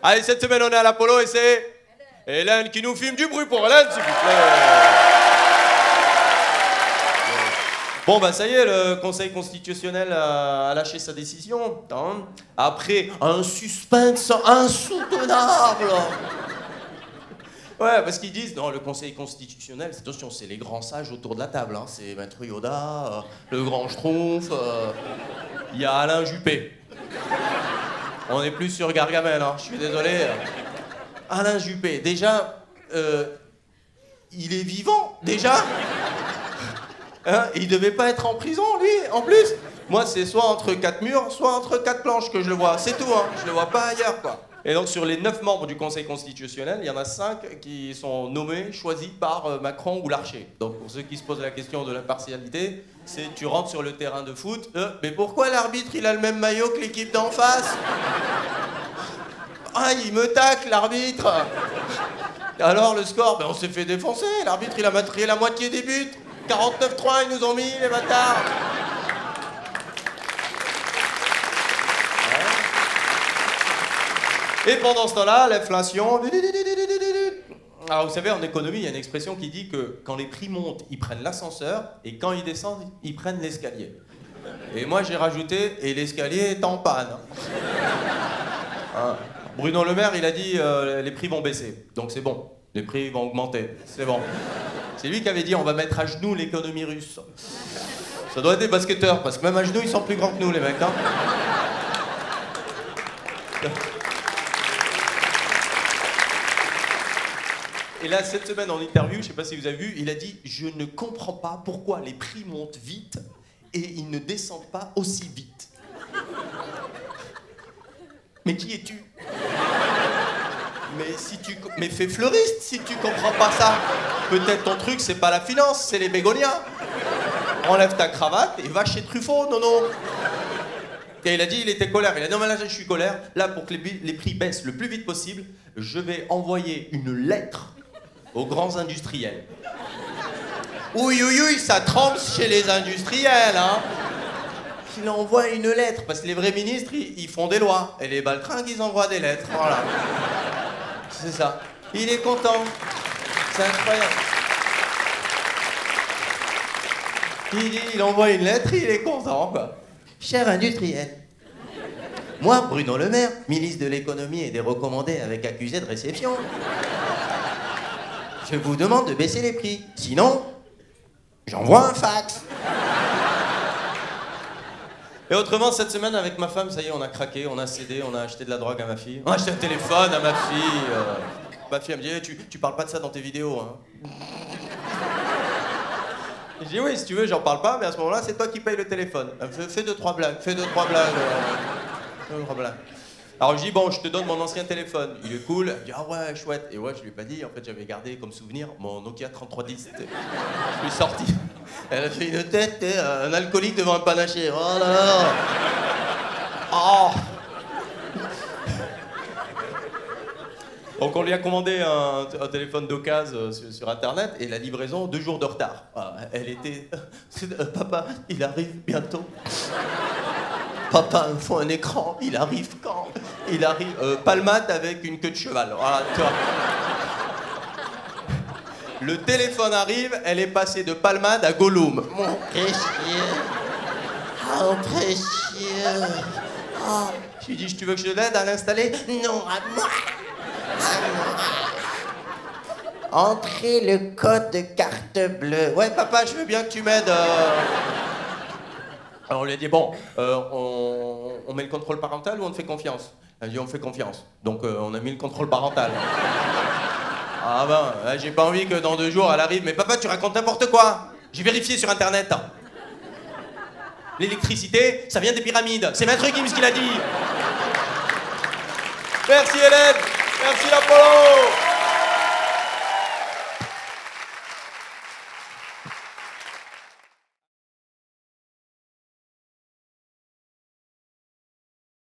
Allez, cette semaine, on est à l'Apollo et c'est Hélène qui nous filme du bruit pour Hélène, s'il vous plaît. Bon, bah ça y est, le Conseil constitutionnel a, lâché sa décision. hein. Après un suspense insoutenable. Ouais, parce qu'ils disent, non, le Conseil constitutionnel, attention, c'est les grands sages autour de la table. hein. C'est Maître Yoda, euh, le grand Schtroumpf, euh, il y a Alain Juppé. On est plus sur Gargamel, hein. je suis désolé. Alain Juppé, déjà, euh, il est vivant, déjà. Hein, il devait pas être en prison, lui, en plus. Moi, c'est soit entre quatre murs, soit entre quatre planches que je le vois. C'est tout, hein. Je le vois pas ailleurs, quoi. Et donc, sur les neuf membres du Conseil constitutionnel, il y en a cinq qui sont nommés, choisis par euh, Macron ou Larcher. Donc, pour ceux qui se posent la question de l'impartialité, c'est tu rentres sur le terrain de foot, euh, mais pourquoi l'arbitre, il a le même maillot que l'équipe d'en face? Ah, il me tacle, l'arbitre Alors, le score, ben, on s'est fait défoncer. L'arbitre, il a matrié la moitié des buts. 49-3, ils nous ont mis, les bâtards. Et pendant ce temps-là, l'inflation. Alors vous savez, en économie, il y a une expression qui dit que quand les prix montent, ils prennent l'ascenseur, et quand ils descendent, ils prennent l'escalier. Et moi j'ai rajouté, et l'escalier est en panne. Hein. Bruno Le Maire, il a dit, euh, les prix vont baisser. Donc c'est bon, les prix vont augmenter. C'est bon. C'est lui qui avait dit, on va mettre à genoux l'économie russe. Ça doit être des basketteurs, parce que même à genoux, ils sont plus grands que nous, les mecs. hein. Et là, cette semaine en interview, je sais pas si vous avez vu, il a dit Je ne comprends pas pourquoi les prix montent vite et ils ne descendent pas aussi vite. Mais qui es-tu? Mais si tu. Mais fais fleuriste si tu comprends pas ça. Peut-être ton truc, c'est pas la finance, c'est les bégonias. Enlève ta cravate et va chez Truffaut, non, non. Et il a dit, il était colère. Il a dit, non, mais là, je suis colère. Là, pour que les prix baissent le plus vite possible, je vais envoyer une lettre aux grands industriels. Oui, oui, oui, ça trempe chez les industriels, hein. Il envoie une lettre, parce que les vrais ministres, ils, font des lois. Et les baltringues, ils envoient des lettres. Voilà. C'est ça. Il est content. C'est incroyable. Il il envoie une lettre, il est content, quoi. Cher industriel, moi, Bruno Le Maire, ministre de l'économie et des recommandés avec accusé de réception, je vous demande de baisser les prix. Sinon, j'envoie un fax. Et autrement, cette semaine, avec ma femme, ça y est, on a craqué, on a cédé, on a acheté de la drogue à ma fille. On a acheté un téléphone à ma fille. euh. Ma fille, elle me dit, Eh, tu, parles pas de ça dans tes vidéos, hein. Je dis oui, si tu veux, j'en parle pas, mais à ce moment-là, c'est toi qui payes le téléphone. Fais deux, trois blagues, fais deux, trois blagues. euh, deux, trois blagues. Alors je dis, bon, je te donne mon ancien téléphone. Il est cool. Me dit, ah ouais, chouette. Et ouais, je lui ai pas dit, en fait, j'avais gardé comme souvenir mon Nokia 3310. Je ai sorti. Elle a fait une tête, t'es un alcoolique devant un panaché. Oh là là. Oh. Donc on lui a commandé un, téléphone d'occasion euh, sur, internet et la livraison deux jours de retard. Elle était, euh, papa, il arrive bientôt. Papa, il faut un écran. Il arrive quand Il arrive euh, palmate avec une queue de cheval. Voilà, tu vois. Le téléphone arrive, elle est passée de palmade à Gollum. Mon précieux. Oh précieux. Oh. Je lui dis, tu veux que je l'aide à l'installer Non, à moi. Entrez le code de carte bleue. Ouais, papa, je veux bien que tu m'aides. euh. Alors on lui a dit, bon, euh, on, on met le contrôle parental ou on te fait confiance? Elle a dit, on me fait confiance. Donc euh, on a mis le contrôle parental. ah ben, euh, j'ai pas envie que dans deux jours elle arrive, mais papa, tu racontes n'importe quoi. J'ai vérifié sur internet. L'électricité, ça vient des pyramides. C'est Maître Gims qui l'a dit. Merci Hélène. Merci Apollo.